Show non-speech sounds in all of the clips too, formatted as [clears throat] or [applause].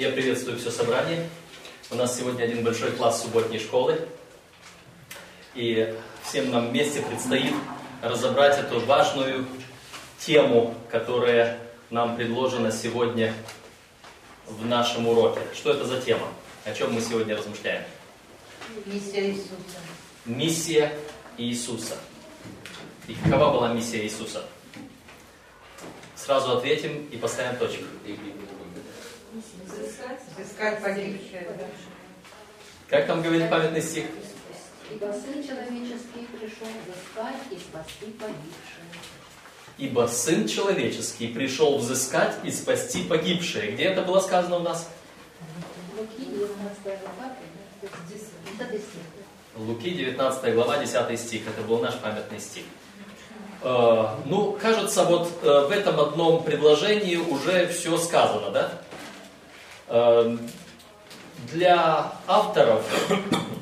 Я приветствую все собрание. У нас сегодня один большой класс субботней школы. И всем нам вместе предстоит разобрать эту важную тему, которая нам предложена сегодня в нашем уроке. Что это за тема? О чем мы сегодня размышляем? Миссия Иисуса. Миссия Иисуса. И какова была миссия Иисуса? Сразу ответим и поставим точку. Взыскать погибшее. Как там говорит памятный стих? Ибо Сын Человеческий пришел взыскать и спасти погибшие. Ибо Сын Человеческий пришел взыскать и спасти погибшие. Где это было сказано у нас? Луки 19 глава, это 10. Луки 19 глава, 10 стих. Это был наш памятный стих. Э, ну, кажется, вот э, в этом одном предложении уже все сказано, да? Э, для авторов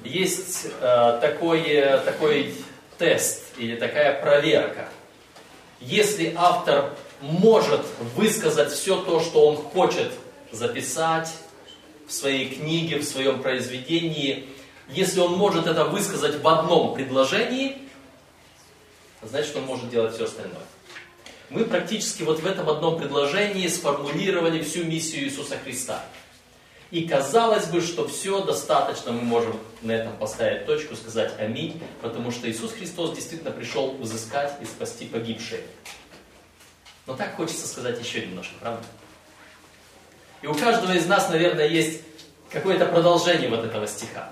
есть э, такой, такой тест или такая проверка. Если автор может высказать все то, что он хочет записать в своей книге, в своем произведении, если он может это высказать в одном предложении, значит он может делать все остальное. Мы практически вот в этом одном предложении сформулировали всю миссию Иисуса Христа. И казалось бы, что все достаточно, мы можем на этом поставить точку, сказать аминь, потому что Иисус Христос действительно пришел взыскать и спасти погибшие. Но так хочется сказать еще немножко, правда? И у каждого из нас, наверное, есть какое-то продолжение вот этого стиха.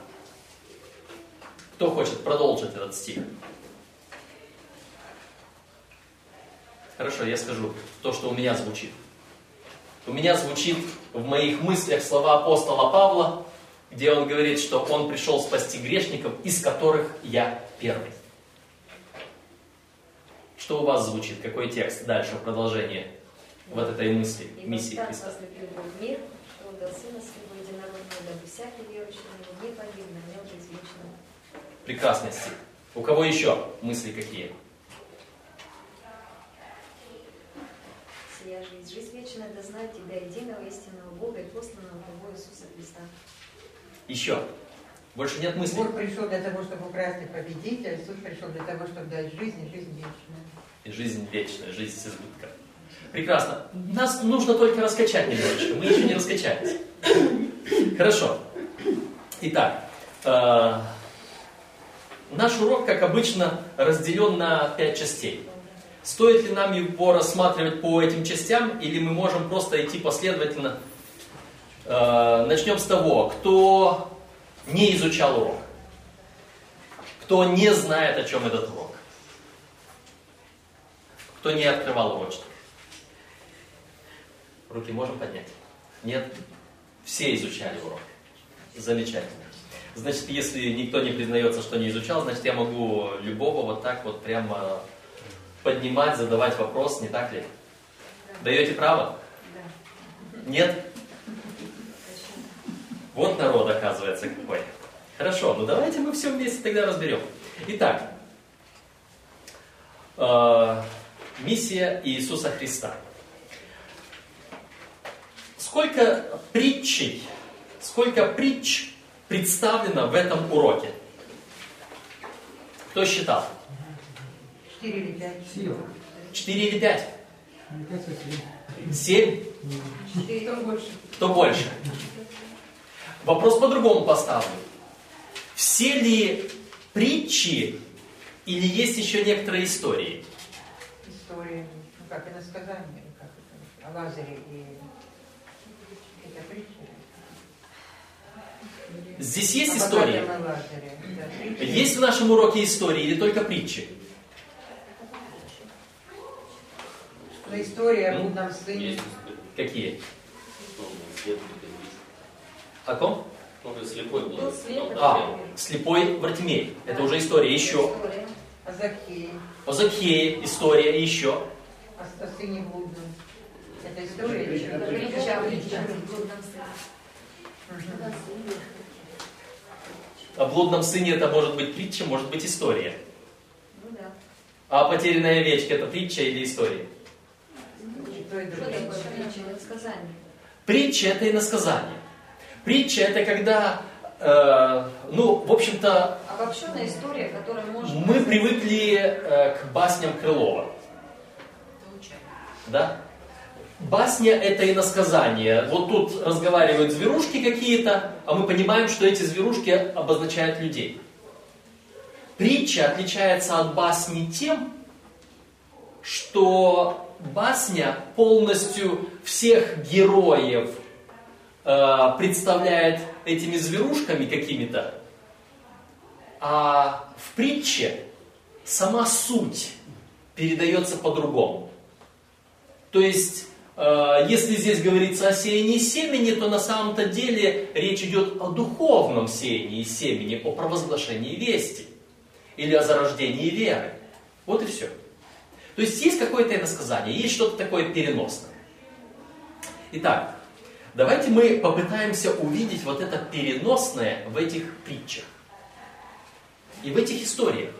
Кто хочет продолжить этот стих? Хорошо, я скажу то, что у меня звучит. У меня звучит в моих мыслях слова апостола Павла, где он говорит, что он пришел спасти грешников, из которых я первый. Что у вас звучит? Какой текст дальше, продолжение вот этой мысли, миссии Ибо так Христа? мир, что отдал Сына Своего Единородного, дабы всякий верующий в не погиб, но имел жизнь вечную. Прекрасный стих. У кого еще мысли какие? Сия жизнь, жизнь вечная, да знать Тебя, единого истинного Бога и посланного Твоего Иисуса Христа. Еще. Больше нет мыслей? Бог пришел для того, чтобы украсть и победить, а Иисус пришел для того, чтобы дать жизнь и жизнь вечную. И жизнь вечная, жизнь с избытком. Прекрасно. Нас нужно только раскачать немножечко. Мы еще не раскачались. Хорошо. Итак, э, наш урок, как обычно, разделен на пять частей. Стоит ли нам его рассматривать по этим частям, или мы можем просто идти последовательно? Э, начнем с того, кто не изучал урок, кто не знает, о чем этот урок, кто не открывал урочник. Руки можем поднять? Нет? Все изучали урок. Замечательно. Значит, если никто не признается, что не изучал, значит, я могу любого вот так вот прямо поднимать, задавать вопрос, не так ли? Даете право? Нет? Вот народ, оказывается, какой. Хорошо, ну давайте мы все вместе тогда разберем. Итак, э, миссия Иисуса Христа. Сколько притчей, сколько притч представлено в этом уроке? Кто считал? Четыре или пять. Сила. Четыре или пять? Мне кажется, семь. Семь? Четыре, кто больше? Кто больше? Вопрос по-другому поставлю. Все ли притчи или есть еще некоторые истории? История. Ну как, иносказание, или как это? О Лазаре и... Это притча? Здесь есть О истории? богатом и Лазаре. Да. Есть в нашем уроке истории или только притчи? Но история о М? блудном сыне. Есть Какие? свет О ком? Ну, ты слепой был. Был слеп, Ну, А, слепой Вартимей. Это уже история. Еще. История. О Закхее. О Закхее история. Еще. О, о сыне блудном. Это история что? Притча о блудном сыне. Мгм. О блудном сыне это может быть притча, может быть история. Ну да. А о потерянной овечке это притча или история? И то, и Что другое. такое притча? Это сказание. Притча это иносказание. Притча это когда, э, ну, в общем-то, Обобщенная история, которая может... мы привыкли э, к басням Крылова. Да? Басня это иносказание. Вот тут разговаривают зверушки какие-то, а мы понимаем, что эти зверушки обозначают людей. Притча отличается от басни тем, что басня полностью всех героев э, представляет этими зверушками какими-то, а в притче сама суть передается по-другому. То есть, э, если здесь говорится о сеянии семени, то на самом-то деле речь идет о духовном сеянии семени, о провозглашении вести или о зарождении веры. Вот и все. То есть есть какое-то иносказание, есть что-то такое переносное. Итак, давайте мы попытаемся увидеть вот это переносное в этих притчах. И в этих историях.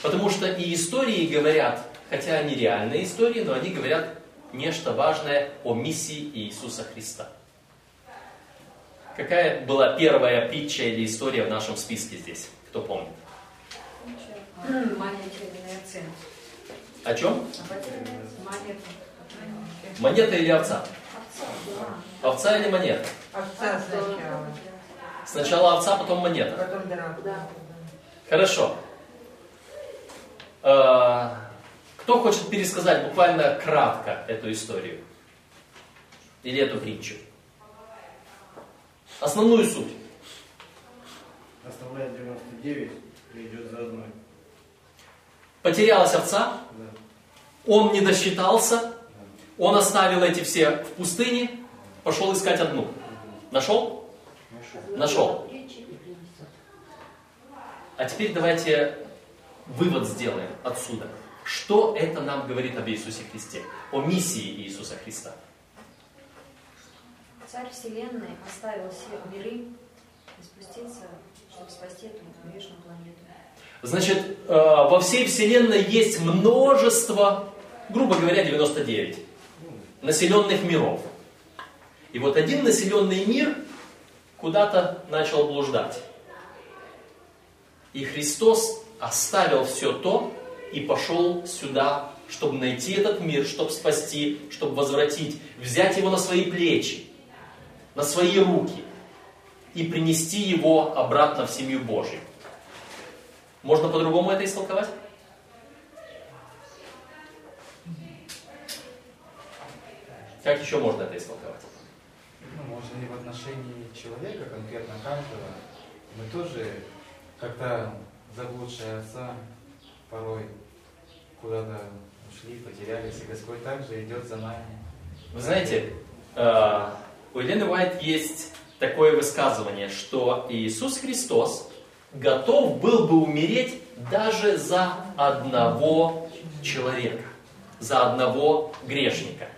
Потому что и истории говорят, хотя они реальные истории, но они говорят нечто важное о миссии Иисуса Христа. Какая была первая притча или история в нашем списке здесь? Кто помнит? Маленькие оценки. О чем? Монета. Монета или овца? Овца или монета? Овца сначала, Сначала овца, потом монета. потом дракона. Да. Хорошо. Э, Кто хочет пересказать буквально кратко эту историю? Или эту притчу? Основную суть. Оставляет 99 и идет за одной. Потерялась овца. Он не досчитался, он оставил эти все в пустыне, пошел искать одну. Нашел? Нашел. А теперь давайте вывод сделаем отсюда. Что это нам говорит об Иисусе Христе? О миссии Иисуса Христа. Царь Вселенной оставил все миры и спустился, чтобы спасти эту грешную планету. Значит, э, во всей Вселенной есть множество, грубо говоря, 99 населенных миров. И вот один населенный мир куда-то начал блуждать. И Христос оставил все то и пошел сюда, чтобы найти этот мир, чтобы спасти, чтобы возвратить, взять его на свои плечи, на свои руки и принести его обратно в семью Божью. Можно по-другому это истолковать? Как еще можно это истолковать? Ну, может, и в отношении человека, конкретно каждого, мы тоже как-то заблудшие отца порой куда-то ушли, потерялись, и Господь также идет за нами. Вы знаете, э, у Елены Уайт есть такое высказывание, что Иисус Христос готов был бы умереть даже за одного человека, за одного грешника.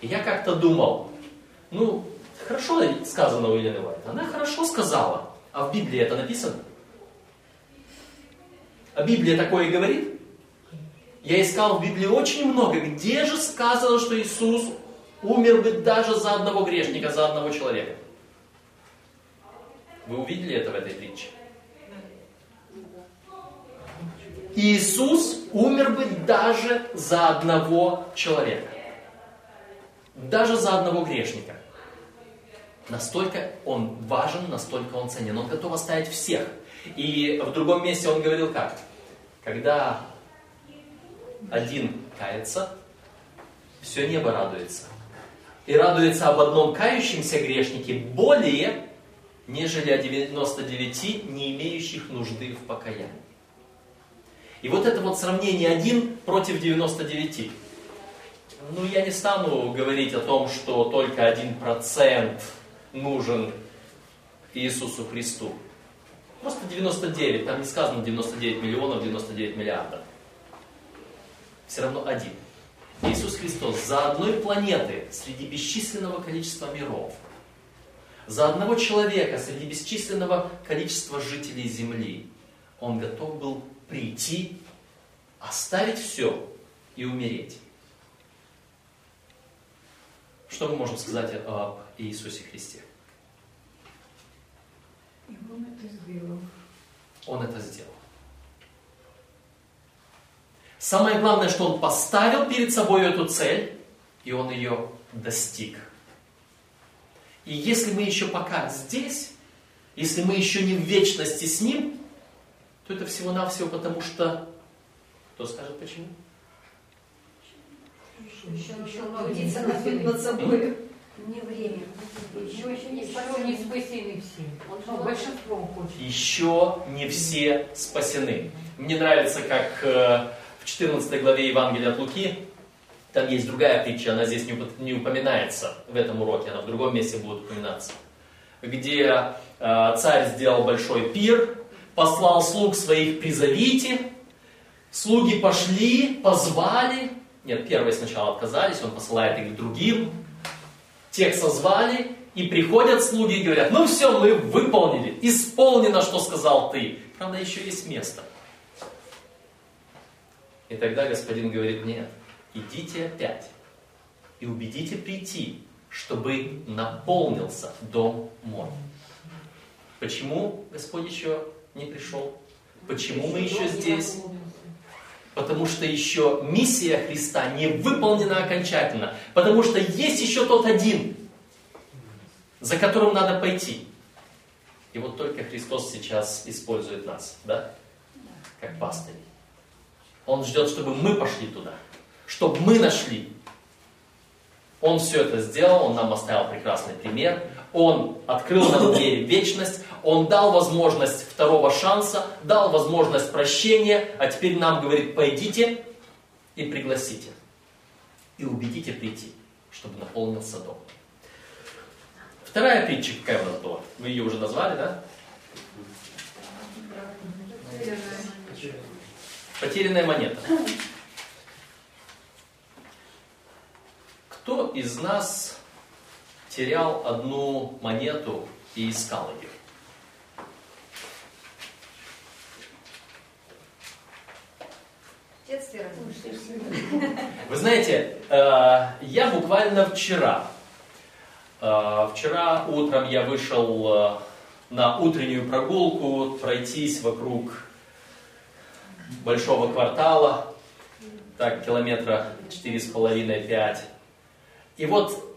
И я как-то думал, ну, хорошо сказано у Елены Уайт, она хорошо сказала, а в Библии это написано? А Библия такое говорит? Я искал в Библии очень много, где же сказано, что Иисус умер бы даже за одного грешника, за одного человека. Вы увидели это в этой притче? Иисус умер бы даже за одного человека. Даже за одного грешника. Настолько он важен, настолько он ценен. Он готов оставить всех. И в другом месте он говорил как? Когда один кается, все небо радуется. И радуется об одном кающемся грешнике более, нежели о 99 не имеющих нужды в покаянии. И вот это вот сравнение один против 99. Ну, я не стану говорить о том, что только один процент нужен Иисусу Христу. Просто 99, там не сказано 99 миллионов, 99 миллиардов. Все равно один. Иисус Христос за одной планеты среди бесчисленного количества миров, за одного человека среди бесчисленного количества жителей Земли, Он готов был прийти, оставить все и умереть. Что мы можем сказать об Иисусе Христе? Он это сделал. Он это сделал. Самое главное, что он поставил перед собой эту цель, и он ее достиг. И если мы еще пока здесь, если мы еще не в вечности с ним, то это всего-навсего потому что... Кто скажет почему? Еще Еще нужно много трудиться не над, спасены. над собой. Не время. Еще, еще не Еще спасен. не спасены все. Он Ну, большинство хочет. Еще не все спасены. Мне нравится, как э, в 14 главе Евангелия от Луки, там есть другая притча, она здесь не упоминается в этом уроке, она в другом месте будет упоминаться. Где э, царь сделал большой пир, послал слуг своих призовите, слуги пошли, позвали, нет, первые сначала отказались, он посылает их к другим, тех созвали, и приходят слуги и говорят, ну все, мы выполнили, исполнено, что сказал ты. Правда, еще есть место. И тогда господин говорит, нет, идите опять и убедите прийти, чтобы наполнился дом мой. Почему Господь еще не пришел? Почему мы еще здесь? Потому что еще миссия Христа не выполнена окончательно. Потому что есть еще тот один, за которым надо пойти. И вот только Христос сейчас использует нас, да? Как пастырей. Он ждет, чтобы мы пошли туда. Чтобы мы нашли. Он все это сделал, Он нам оставил прекрасный пример. Он открыл нам двери в вечность. Он дал возможность второго шанса, дал возможность прощения, а теперь нам говорит, пойдите и пригласите. И убедите прийти, чтобы наполнился дом. Вторая притча какая у нас была? Вы ее уже назвали, да? Потерянная монета. Кто из нас терял одну монету и искал ее? [laughs] Вы знаете, э, я буквально вчера, э, вчера утром я вышел э, на утреннюю прогулку, пройтись вокруг большого квартала, так, километра четыре с половиной пять. И вот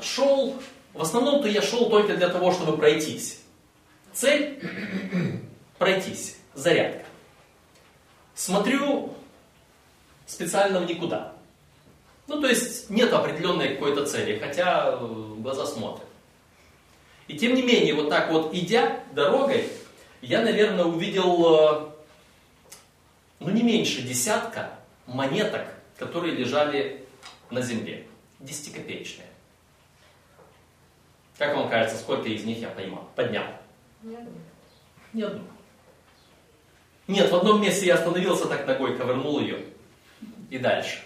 шел, в основном-то я шел только для того, чтобы пройтись. Цель – пройтись, зарядка. Смотрю специально в никуда. Ну, то есть нет определенной какой-то цели, хотя э, глаза смотрят. И тем не менее, вот так вот идя дорогой, я, наверное, увидел, э, ну, не меньше десятка монеток, которые лежали на земле. Десятикопеечные. Как вам кажется, сколько из них я поймал, поднял? Нет. Ни одну. Нет, в одном месте я остановился, так ногой ковырнул ее. И дальше.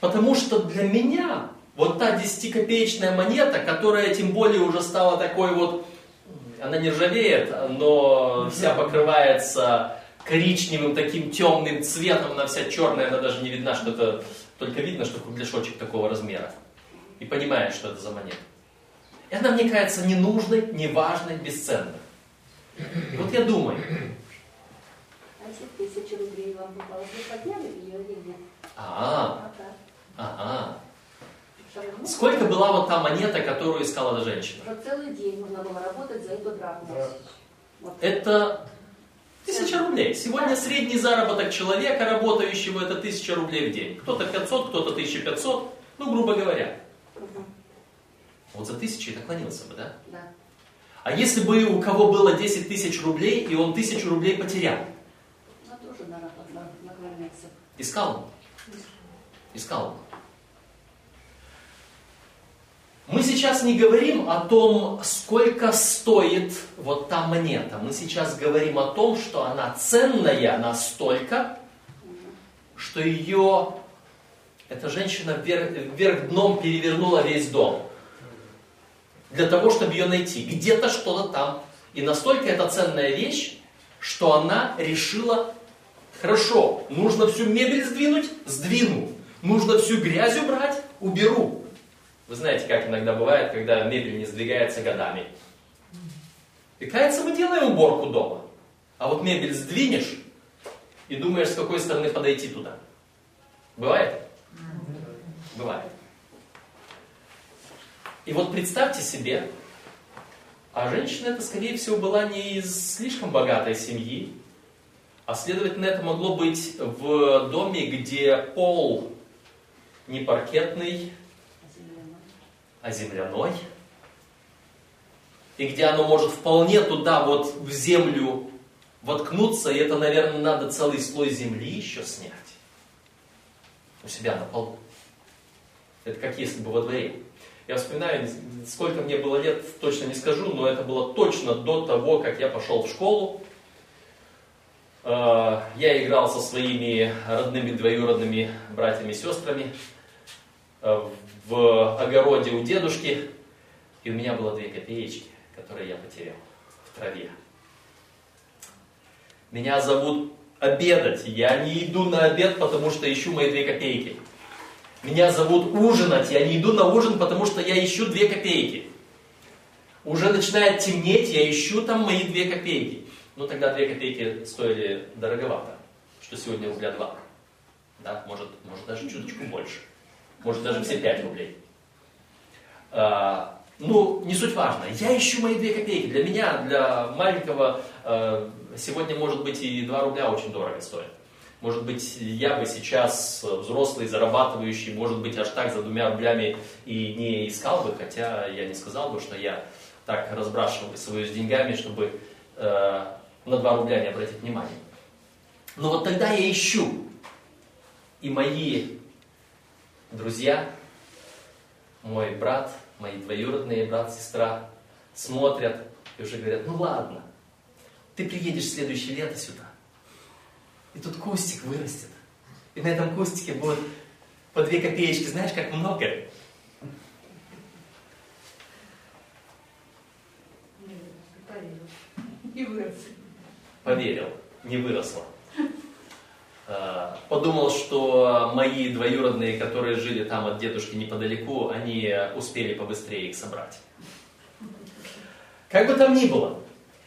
Потому что для меня вот та десятикопеечная монета, которая тем более уже стала такой вот, она не ржавеет, но вся покрывается коричневым таким темным цветом, она вся черная, она даже не видна, что это, только видно, что кругляшочек такого размера. И понимаешь, что это за монета. И она мне кажется ненужной, неважной, бесценной. И вот я думаю, А если тысяча рублей вам попалось, вы подняли ее или нет? а, А ага, сколько была вот та монета, которую искала эта женщина? Что целый день нужно было работать за эту драхму. Да. Вот. Это тысяча рублей. Сегодня средний заработок человека, работающего, это тысяча рублей в день. Кто-то 500, кто-то 1500, ну, грубо говоря. Вот за тысячу и наклонился бы, да? Да. А если бы у кого было 10 тысяч рублей, и он тысячу рублей потерял? Ну, тоже надо на- наклоняться. Искал он? Искал он. Мы сейчас не говорим о том, сколько стоит вот та монета. Мы сейчас говорим о том, что она ценная настолько, что ее эта женщина вверх, вверх дном перевернула весь дом. Для того, чтобы ее найти. Где-то что-то там. И настолько это ценная вещь, что она решила, хорошо, нужно всю мебель сдвинуть, сдвину. Нужно всю грязь убрать, уберу. Вы знаете, как иногда бывает, когда мебель не сдвигается годами. И кажется, мы делаем уборку дома. А вот мебель сдвинешь и думаешь, с какой стороны подойти туда. Бывает? Бывает. И вот представьте себе, а женщина это, скорее всего, была не из слишком богатой семьи, а следовательно, это могло быть в доме, где пол не паркетный, а земляной. И где оно может вполне туда вот в землю воткнуться, и это, наверное, надо целый слой земли еще снять. У себя на полу. Это как если бы во дворе. Я вспоминаю, сколько мне было лет, точно не скажу, но это было точно до того, как я пошел в школу. Э, я играл со своими родными двоюродными братьями и сестрами э, в огороде у дедушки, и у меня было две копеечки, которые я потерял в траве. Меня зовут обедать, я не иду на обед, потому что ищу мои две копейки. Меня зовут ужинать, я не иду на ужин, потому что я ищу две копейки. Уже начинает темнеть, я ищу там мои две копейки. Ну тогда две копейки стоили дороговато, что сегодня рубля два. Да, может, может даже чуточку больше. Может даже все пять рублей. А, ну, не суть важно. Я ищу мои две копейки. Для меня, для маленького, а, сегодня может быть и два рубля очень дорого стоит. Может быть, я бы сейчас, взрослый, зарабатывающий, может быть, аж так за двумя рублями и не искал бы, хотя я не сказал бы, что я так свою с деньгами, чтобы э, на 2 рубля не обратить внимания. Но вот тогда я ищу. И мои друзья, мой брат, мои двоюродные брат, сестра смотрят и уже говорят, ну ладно, ты приедешь в следующее лето сюда, и тут кустик вырастет. И на этом кустике будет по две копеечки, знаешь, как много. Вырос. Поверил, не выросла. А, подумал, что мои двоюродные, которые жили там от дедушки неподалеку, они успели побыстрее их собрать. Как бы там ни было,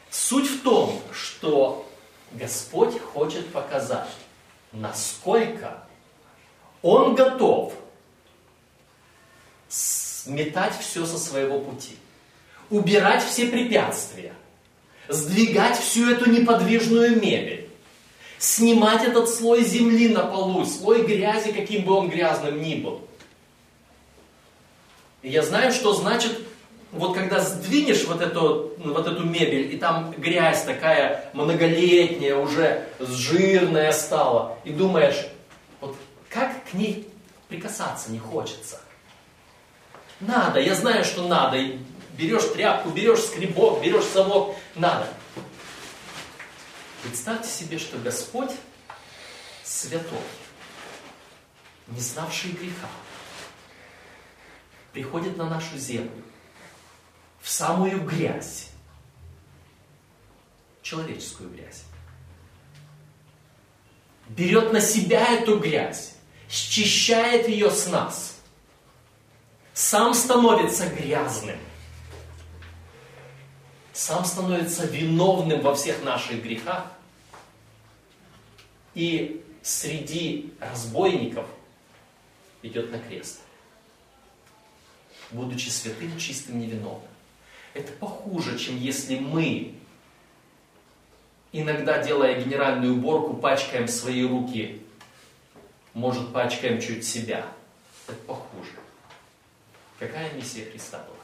суть в том, что Господь хочет показать, насколько Он готов сметать все со своего пути, убирать все препятствия, сдвигать всю эту неподвижную мебель, снимать этот слой земли на полу, слой грязи, каким бы он грязным ни был. И я знаю, что значит, вот когда сдвинешь вот эту, вот эту мебель, и там грязь такая многолетняя, уже жирная стала, и думаешь, вот как к ней прикасаться не хочется. Надо, я знаю, что надо. И берешь тряпку, берешь скребок, берешь совок, надо. Представьте себе, что Господь святой, не знавший греха, приходит на нашу землю, в самую грязь, человеческую грязь, берет на себя эту грязь, счищает ее с нас, сам становится грязным, сам становится виновным во всех наших грехах. И среди разбойников идет на крест. Будучи святым, чистым, невиновным. Это похуже, чем если мы, иногда делая генеральную уборку, пачкаем свои руки. Может, пачкаем чуть себя. Это похуже. Какая миссия Христа была?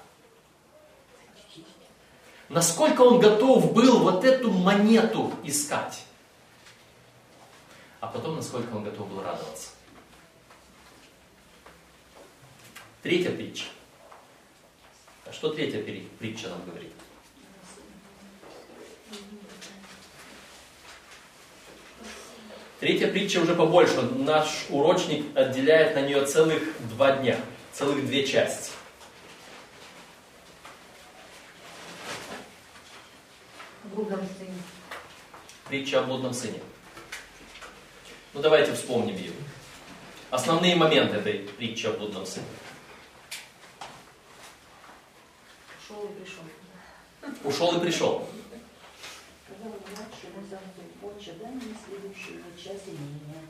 Насколько он готов был вот эту монету искать. А потом, насколько он готов был радоваться. Третья притча. А что третья притча нам говорит? Третья притча уже побольше. Наш урочник отделяет на нее целых два дня, целых две части. блудном сыне. Притча о блудном сыне. Ну давайте вспомним ее. Основные моменты этой притчи о блудном сыне. И пришел. Ушел и пришел. Когда младший мой замки, отче, дай мне следующую часть имения.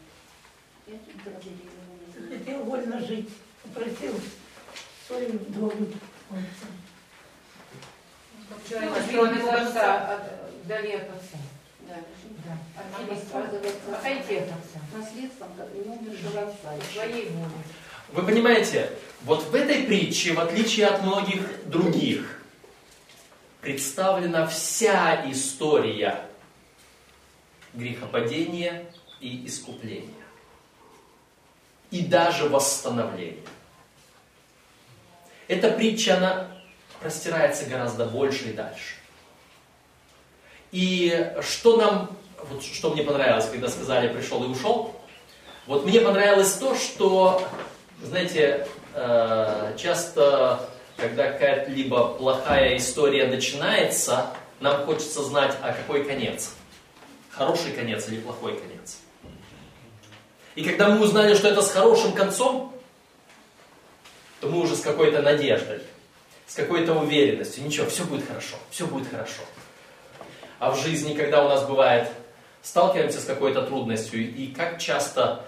Я тут имение. Хотел вольно жить. Просил свою долю. Человек Что он из отца, от- вдали от отца. Да, Да. а Нам теперь сказывается Отойти от отца. наследством, как и умершего отца. По еще. Своей воле. Вы понимаете, вот в этой притче, в отличие от многих других, представлена вся история грехопадения и искупления. И даже восстановления. Эта притча, она простирается гораздо больше и дальше. И что нам, вот что мне понравилось, когда сказали «пришел и ушел», вот мне понравилось то, что, знаете, э, часто, когда какая-либо плохая история начинается, нам хочется знать, а какой конец. Хороший конец или плохой конец. И когда мы узнали, что это с хорошим концом, то мы уже с какой-то надеждой, с какой-то уверенностью, ничего, все будет хорошо, все будет хорошо. А в жизни, когда у нас бывает, сталкиваемся с какой-то трудностью, и как часто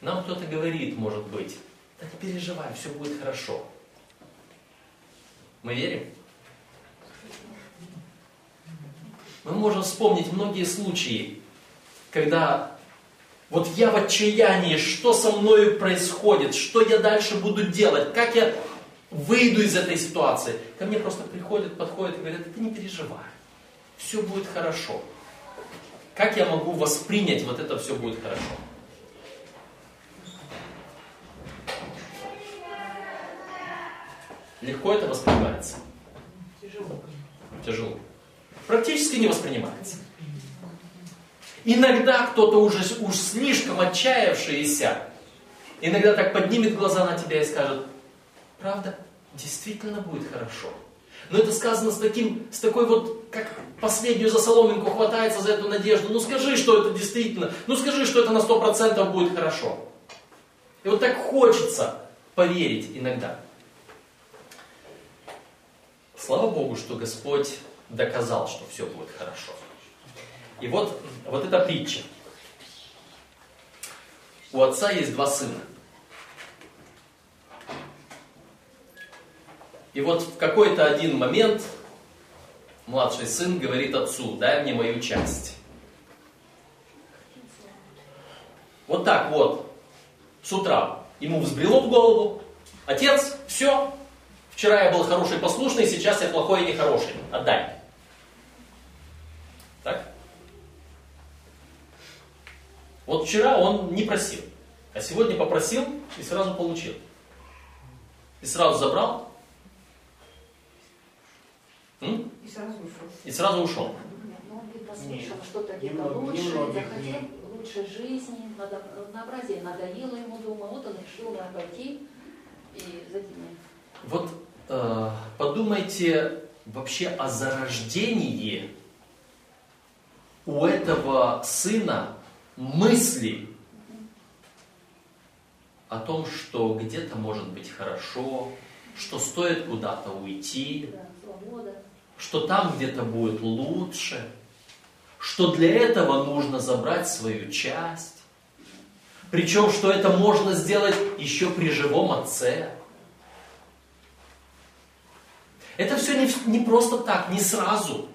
нам кто-то говорит, может быть, да не переживай, все будет хорошо. Мы верим? Мы можем вспомнить многие случаи, когда вот я в отчаянии, что со мной происходит, что я дальше буду делать, как я выйду из этой ситуации. Ко мне просто приходят, подходят и говорят, ты не переживай, все будет хорошо. Как я могу воспринять вот это все будет хорошо? Легко это воспринимается? Тяжело. Тяжело. Практически не воспринимается. Иногда кто-то уже уж слишком отчаявшийся, иногда так поднимет глаза на тебя и скажет, правда, действительно будет хорошо. Но это сказано с, таким, с такой вот, как последнюю за соломинку хватается за эту надежду. Ну скажи, что это действительно, ну скажи, что это на сто процентов будет хорошо. И вот так хочется поверить иногда. Слава Богу, что Господь доказал, что все будет хорошо. И вот, вот эта притча. У отца есть два сына. И вот в какой-то один момент младший сын говорит отцу, дай мне мою часть. Вот так вот, с утра ему взбрело в голову, отец, все, вчера я был хороший, послушный, сейчас я плохой и нехороший, отдай. Так? Вот вчера он не просил, а сегодня попросил и сразу получил. И сразу забрал, м? И сразу ушел. и сразу ушел. Ну, послушал что-то где-то лучше, захотел лучшей жизни, надо- разнообразие надоело ему дома, вот он решил обойти и за этими Вот э, подумайте вообще о зарождении у этого сына мысли о том, что где-то может быть хорошо, что стоит куда-то уйти, что там где-то будет лучше, что для этого нужно забрать свою часть. Причем, что это можно сделать еще при живом отце. Это все не, не просто так, не сразу.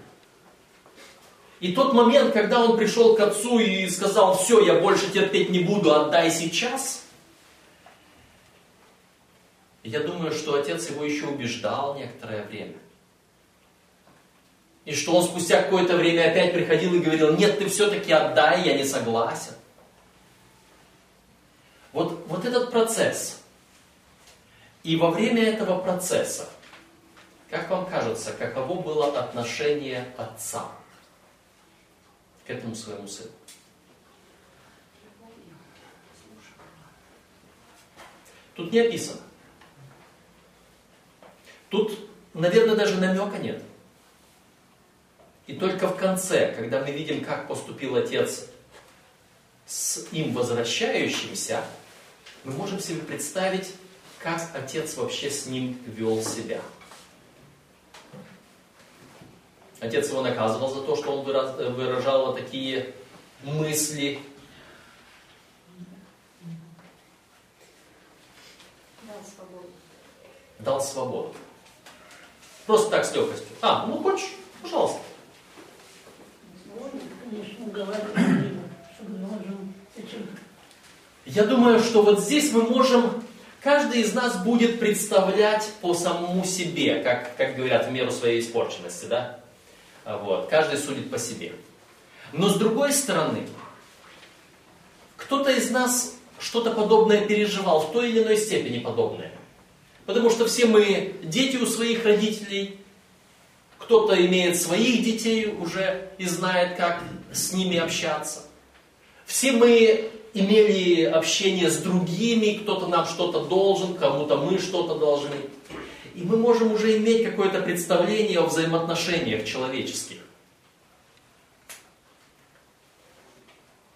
И тот момент, когда он пришел к отцу и сказал, все, я больше терпеть не буду, отдай сейчас. Я думаю, что отец его еще убеждал некоторое время. И что он спустя какое-то время опять приходил и говорил, нет, ты все-таки отдай, я не согласен. Вот, вот этот процесс. И во время этого процесса, как вам кажется, каково было отношение отца к этому своему сыну? Тут не описано. Тут, наверное, даже намека нет. И только в конце, когда мы видим, как поступил отец с им возвращающимся, мы можем себе представить, как отец вообще с ним вел себя. Отец его наказывал за то, что он э, выражал вот такие мысли. Дал свободу. Дал свободу. Просто так с легкостью. А, ну хочешь, пожалуйста. Я думаю, что вот здесь мы можем, каждый из нас будет представлять по самому себе, как, как говорят, в меру своей испорченности, да? Вот, каждый судит по себе. Но с другой стороны, кто-то из нас что-то подобное переживал, в той или иной степени подобное. Потому что все мы дети у своих родителей, кто-то имеет своих детей уже и знает, как с ними общаться. Все мы имели общение с другими, кто-то нам что-то должен, кому-то мы что-то должны. И мы можем уже иметь какое-то представление о взаимоотношениях человеческих.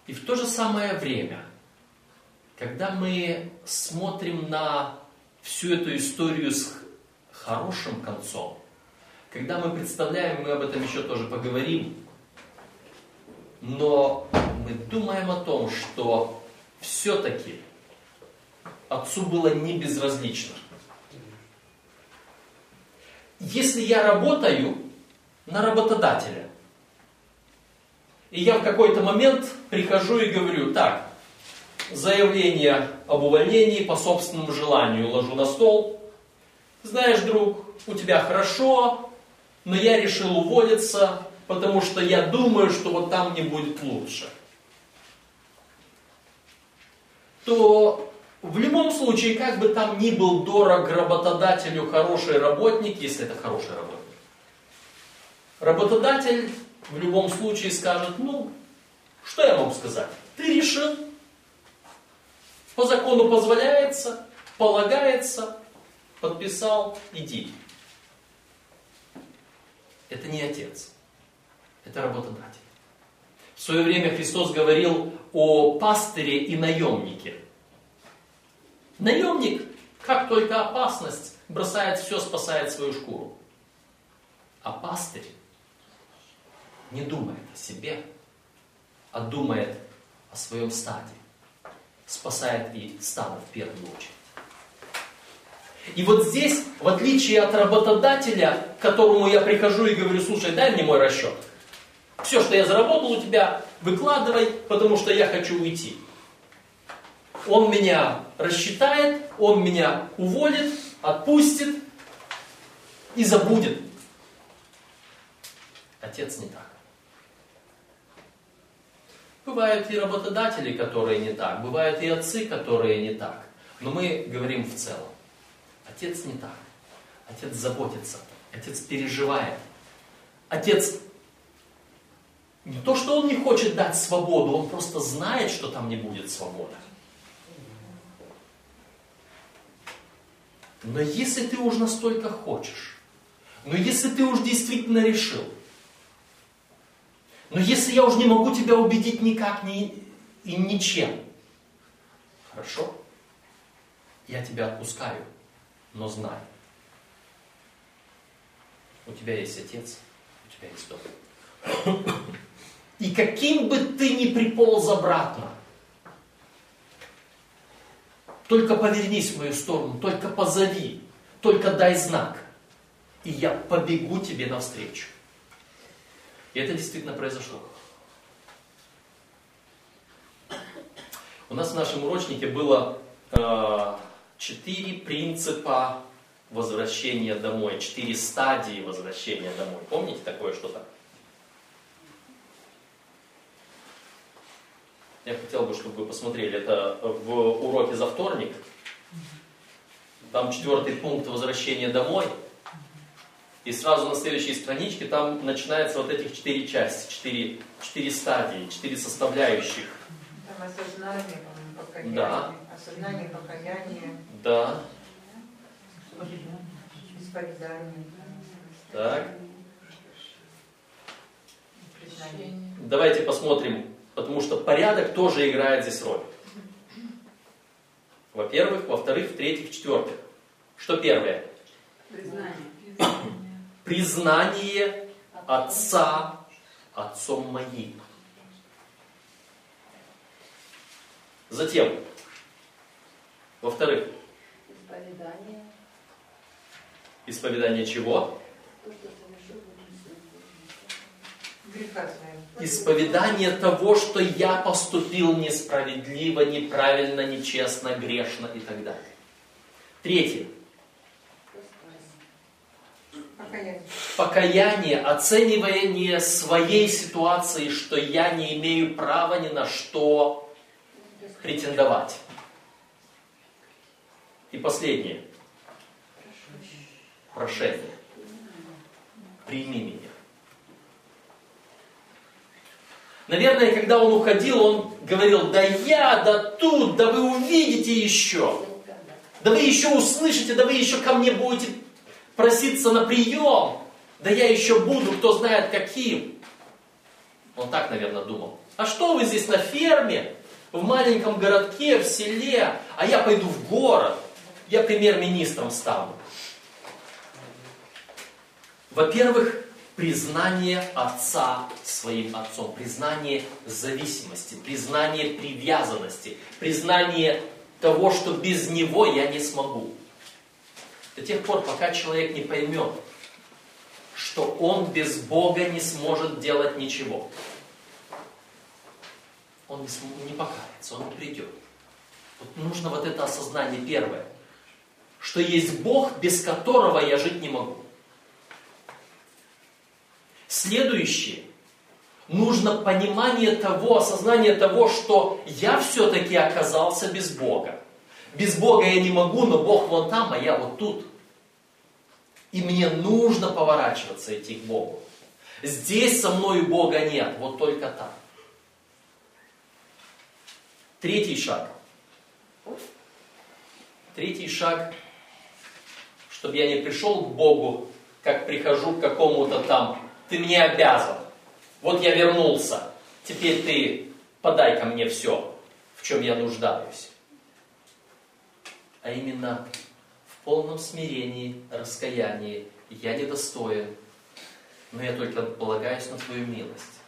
И в то же самое время, когда мы смотрим на всю эту историю с хорошим концом, когда мы представляем, мы об этом еще тоже поговорим, но мы думаем о том, что все-таки отцу было не безразлично. Если я работаю на работодателя, и я в какой-то момент прихожу и говорю, так, заявление об увольнении по собственному желанию ложу на стол, знаешь, друг, у тебя хорошо, но я решил уволиться, потому что я думаю, что вот там мне будет лучше. То в любом случае, как бы там ни был дорог работодателю хороший работник, если это хороший работник, работодатель в любом случае скажет, ну, что я могу сказать? Ты решил, по закону позволяется, полагается, подписал, иди. Это не отец, это работодатель. В свое время Христос говорил о пастыре и наемнике. Наемник, как только опасность, бросает все, спасает свою шкуру. А пастырь не думает о себе, а думает о своем стаде. Спасает и стадо в первую очередь. И вот здесь, в отличие от работодателя, к которому я прихожу и говорю, слушай, дай мне мой расчет. Все, что я заработал у тебя, выкладывай, потому что я хочу уйти. Он меня рассчитает, он меня уволит, отпустит и забудет. Отец не так. Бывают и работодатели, которые не так, бывают и отцы, которые не так. Но мы говорим в целом. Отец не так. Отец заботится. Отец переживает. Отец не то, что он не хочет дать свободу, он просто знает, что там не будет свободы. Но если ты уж настолько хочешь, но если ты уж действительно решил, но если я уж не могу тебя убедить никак ни, и ничем, хорошо, я тебя отпускаю, но знай, у тебя есть отец, у тебя есть дом. И каким бы ты ни приполз обратно, только повернись в мою сторону, только позови, только дай знак, и я побегу тебе навстречу. И это действительно произошло. У нас в нашем урочнике было э, четыре принципа возвращения домой, четыре стадии возвращения домой. Помните такое что-то? Я хотел бы, чтобы вы посмотрели. Это в уроке за вторник. Там четвертый пункт возвращения домой. И сразу на следующей страничке там начинается вот этих четыре части, четыре, четыре стадии, четыре составляющих. Там осознание, покаяние. Да. Осознание, покаяние, Да, исповедание, так. признание. Давайте посмотрим, потому что порядок тоже играет здесь роль. Во-первых, во-вторых, в-третьих, в-четвертых. Что первое? признание. Признание отца отцом моим. Затем, во-вторых, Исповедание, исповедание чего? то, что совершил в Греха своего. Исповедание того, что я поступил несправедливо, неправильно, нечестно, грешно и так далее. Третье. Покаяние. Покаяние, оценивание своей ситуации, что я не имею права ни на что претендовать. И последнее. Прошение. Прими меня. Наверное, когда он уходил, он говорил, да я, да тут, да вы увидите еще. Да вы еще услышите, да вы еще ко мне будете проситься на прием. Да я еще буду, кто знает каким. Он так, наверное, думал. А что вы здесь на ферме, в маленьком городке, в селе, а я пойду в город, я премьер-министром стану. Во-первых, признание отца своим отцом, признание зависимости, признание привязанности, признание того, что без него я не смогу. До тех пор, пока человек не поймет, что он без Бога не сможет делать ничего. Он не, покается, он не придет. Вот нужно вот это осознание первое, что есть Бог, без которого я жить не могу. Следующее. Нужно понимание того, осознание того, что я все-таки оказался без Бога. Без Бога я не могу, но Бог вон там, а я вот тут. И мне нужно поворачиваться идти к Богу. Здесь со мной Бога нет, вот только там. Третий шаг. Третий шаг, чтобы я не пришел к Богу, как прихожу к какому-то там, ты мне обязан. Вот я вернулся, теперь ты подай ко мне все, в чем я нуждаюсь. А именно в полном смирении, раскаянии. Я недостоин, но я только полагаюсь на Твою милость.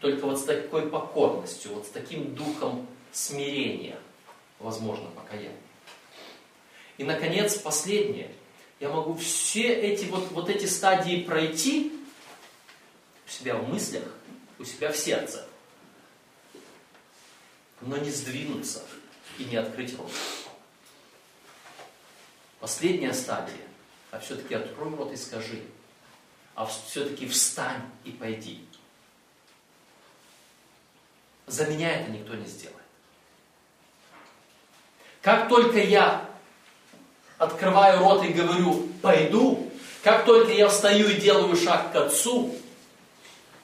Только вот с такой покорностью, вот с таким духом смирения возможно покаяние. И, наконец, последнее. Я могу все эти вот, вот эти стадии пройти у себя в мыслях, у себя в сердце, но не сдвинуться и не открыть рот. Последняя стадия. А все-таки открой рот и скажи. А все-таки встань и пойди. За меня это никто не сделает. Как только я открываю рот и говорю «пойду», как только я встаю и делаю шаг к Отцу,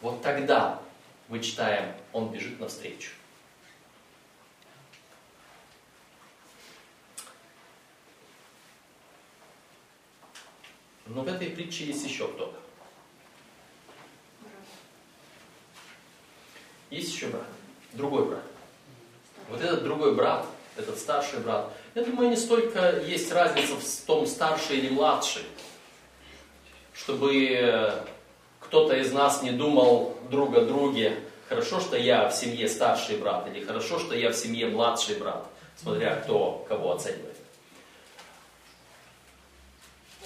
вот тогда мы читаем «Он бежит навстречу». Но в этой притче есть еще кто-то. Есть еще брат, другой брат. Вот этот другой брат, этот старший брат, я думаю, не столько есть разница в том, старший или младший, чтобы кто-то из нас не думал друг о друге, хорошо, что я в семье старший брат, или хорошо, что я в семье младший брат, смотря кто кого оценивает.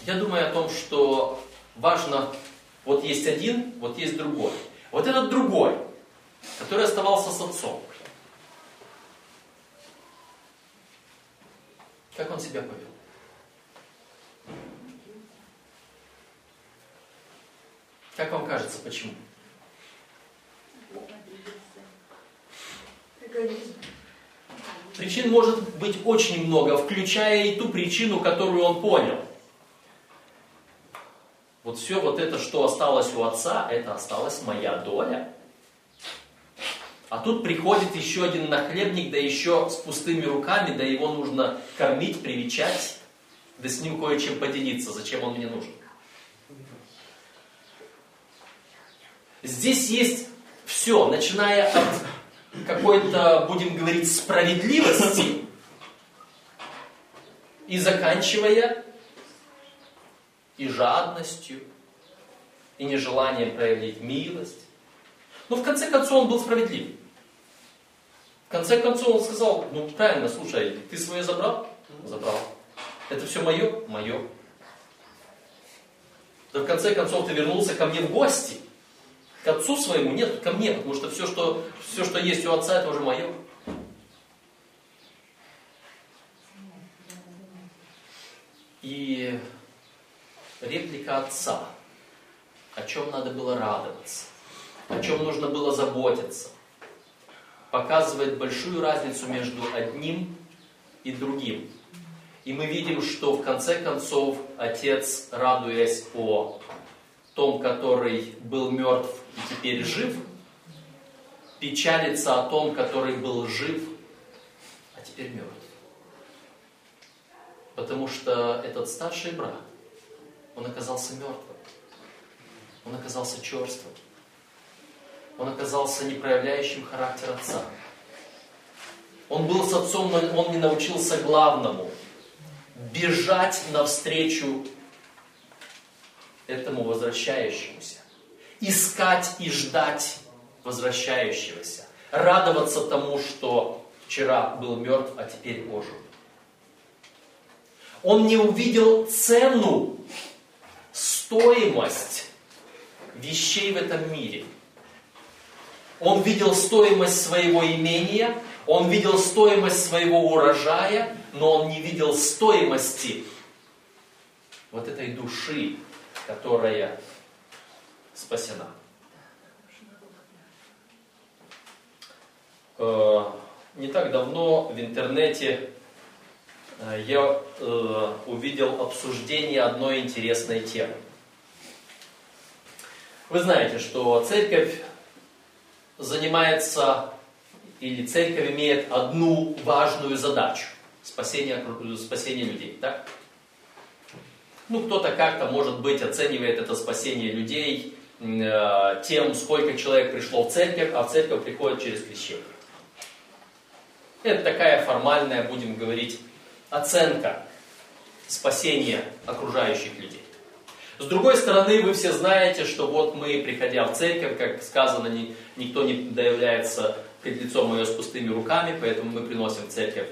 Я думаю о том, что важно, вот есть один, вот есть другой. Вот этот другой, который оставался с отцом. Как он себя повел? Как вам кажется, почему? Причин может быть очень много, включая и ту причину, которую он понял. Вот все вот это, что осталось у отца, это осталась моя доля. А тут приходит еще один нахлебник, да еще с пустыми руками, да его нужно кормить, привечать, да с ним кое-чем поделиться, зачем он мне нужен. Здесь есть все, начиная от какой-то, будем говорить, справедливости и заканчивая и жадностью, и нежеланием проявить милость. Но в конце концов он был справедлив. В конце концов он сказал, ну правильно, слушай, ты свое забрал? Забрал. Это все мое? Мое. Да в конце концов ты вернулся ко мне в гости. К отцу своему нет, ко мне, потому что все, что, все, что есть у отца, это уже мое. И реплика отца, о чем надо было радоваться, о чем нужно было заботиться, показывает большую разницу между одним и другим. И мы видим, что в конце концов отец, радуясь о том, который был мертв и теперь жив, печалится о том, который был жив, а теперь мертв. Потому что этот старший брат, он оказался мертвым. Он оказался черствым. Он оказался не проявляющим характер отца. Он был с отцом, но он не научился главному – бежать навстречу этому возвращающемуся. Искать и ждать возвращающегося. Радоваться тому, что вчера был мертв, а теперь ожил. Он не увидел цену, стоимость вещей в этом мире. Он видел стоимость своего имения, он видел стоимость своего урожая, но он не видел стоимости вот этой души, которая спасена. Э, не так давно в интернете э, я э, увидел обсуждение одной интересной темы. Вы знаете, что церковь занимается, или церковь имеет одну важную задачу – спасение, спасение людей, так? Ну, кто-то как-то, может быть, оценивает это спасение людей тем, сколько человек пришло в церковь, а в церковь приходит через крещение. Это такая формальная, будем говорить, оценка спасения окружающих людей. С другой стороны, вы все знаете, что вот мы, приходя в церковь, как сказано, ни, никто не доявляется пред лицом ее с пустыми руками, поэтому мы приносим в церковь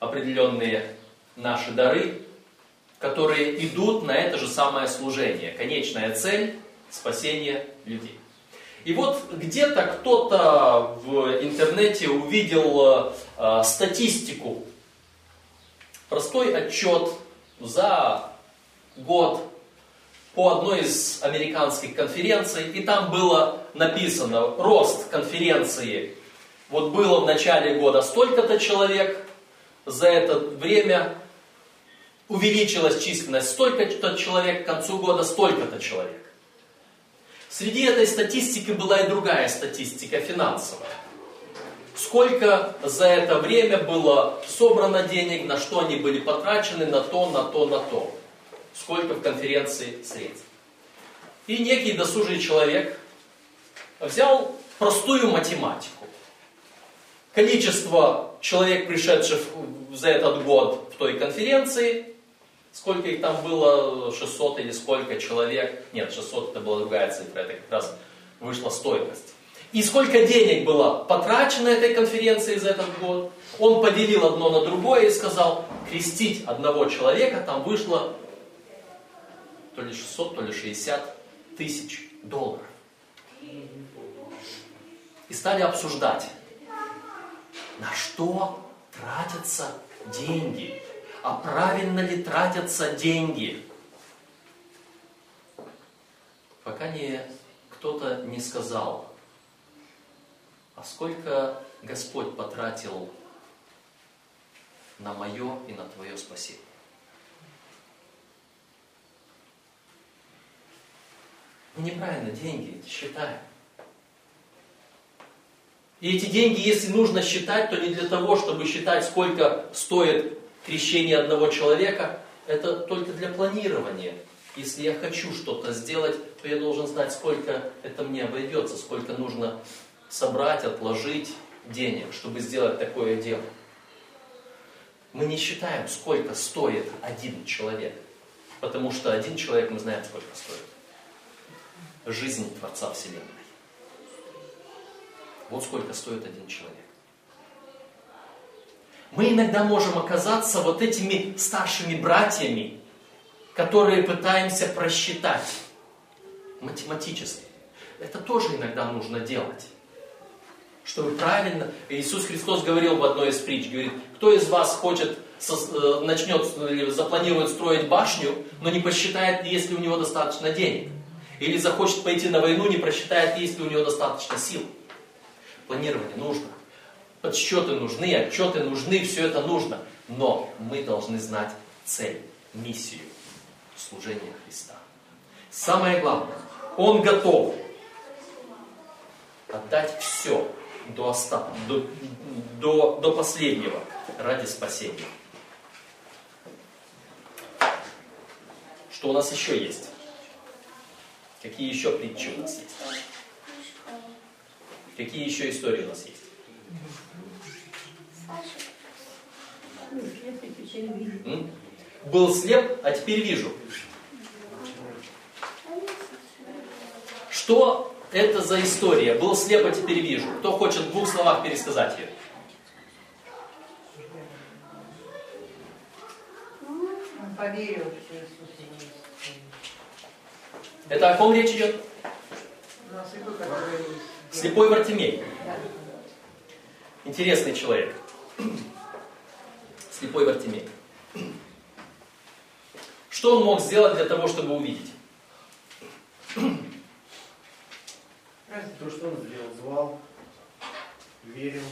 определенные наши дары, которые идут на это же самое служение. Конечная цель – спасение людей. И вот где-то кто-то в интернете увидел э, статистику, простой отчет за год по одной из американских конференций, и там было написано рост конференции. Вот было в начале года столько-то человек, за это время увеличилась численность столько-то человек, к концу года столько-то человек. Среди этой статистики была и другая статистика финансовая. Сколько за это время было собрано денег, на что они были потрачены, на то, на то, на то сколько в конференции средств. И некий досужий человек взял простую математику. Количество человек, пришедших за этот год в той конференции, сколько их там было, 600 или сколько человек, нет, 600 это была другая цифра, это как раз вышла стоимость. И сколько денег было потрачено этой конференции за этот год, он поделил одно на другое и сказал, крестить одного человека там вышло то ли 600, то ли 60 тысяч долларов. И стали обсуждать, на что тратятся деньги, а правильно ли тратятся деньги. Пока не кто-то не сказал, а сколько Господь потратил на мое и на твое спасение. Мы неправильно деньги считаем. И эти деньги, если нужно считать, то не для того, чтобы считать, сколько стоит крещение одного человека, это только для планирования. Если я хочу что-то сделать, то я должен знать, сколько это мне обойдется, сколько нужно собрать, отложить денег, чтобы сделать такое дело. Мы не считаем, сколько стоит один человек, потому что один человек мы знаем, сколько стоит. жизнь Творца Вселенной. Вот сколько стоит один человек. Мы иногда можем оказаться вот этими старшими братьями, которые пытаемся просчитать математически. Это тоже иногда нужно делать. Чтобы правильно... Иисус Христос говорил в одной из притч, говорит, кто из вас хочет, э, начнет или запланирует строить башню, но не посчитает, есть ли у него достаточно денег. Или захочет пойти на войну, не просчитает, есть ли у него достаточно сил. Планирование нужно. Подсчеты нужны, отчеты нужны, все это нужно. Но мы должны знать цель, миссию служения Христа. Самое главное, Он готов отдать все до, остатка, до, до, до последнего ради спасения. Что у нас еще есть? Какие еще притчи у нас есть? Какие еще истории у нас есть? Был слеп, а теперь вижу. Что это за история? Был слеп, а теперь вижу. Кто хочет в двух словах пересказать ее? Он поверил, что Иисус есть. Это о ком речь идет? У нас и который есть. Слепой Вартимей. Интересный человек. Слепой Вартимей. Что он мог сделать для того, чтобы увидеть? То, что он сделал, звал, верил,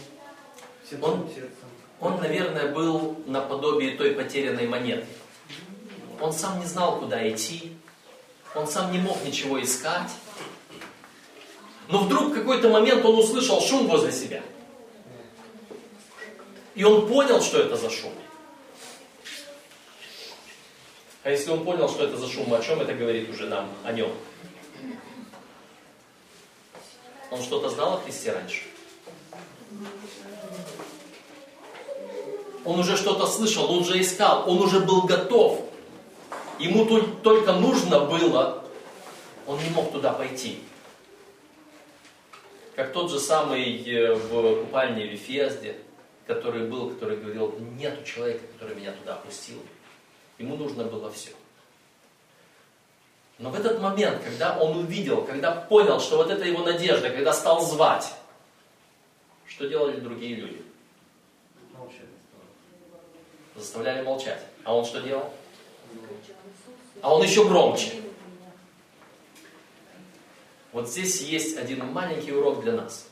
всем Он- сердцем. Он, наверное, был наподобие той потерянной монеты. Он сам не знал, куда идти. Он сам не мог ничего искать. Но вдруг в какой-то момент он услышал шум возле себя. И он понял, что это за шум. А если он понял, что это за шум, о чем это говорит уже нам, о нем? Он что-то знал о Христе раньше? Он уже что-то слышал, он уже искал, он уже был готов. Ему тол- только нужно было, он не мог туда пойти. Как тот же самый э, в купальне Вифезде, который был, который говорил, нету человека, который меня туда опустил. Ему нужно было все. Но в этот момент, когда он увидел, когда понял, что вот это его надежда, когда стал звать, что делали другие люди? Молчали. Заставляли молчать. А он что делал? А он еще громче. Вот здесь есть один маленький урок для нас.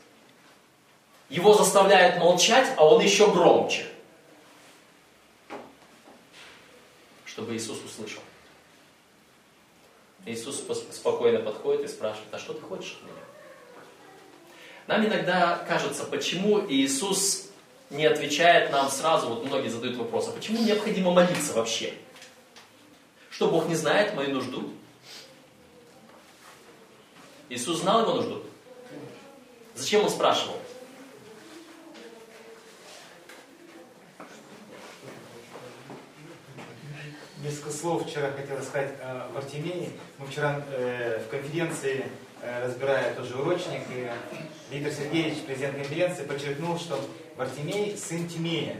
Его заставляют молчать, а он еще громче. Чтобы Иисус услышал. Иисус спокойно подходит и спрашивает, а что ты хочешь от меня? Нам иногда кажется, почему Иисус не отвечает нам сразу, вот многие задают вопрос, а почему необходимо молиться вообще? Что Бог не знает мою нужду? Иисус знал его нужду? Зачем он спрашивал? Несколько слов вчера хотел сказать о Вартимее. Мы вчера э, в конференции, э, разбирая тоже урочник, и Виктор Сергеевич, президент конференции, подчеркнул, что Вартимей сын Тимея,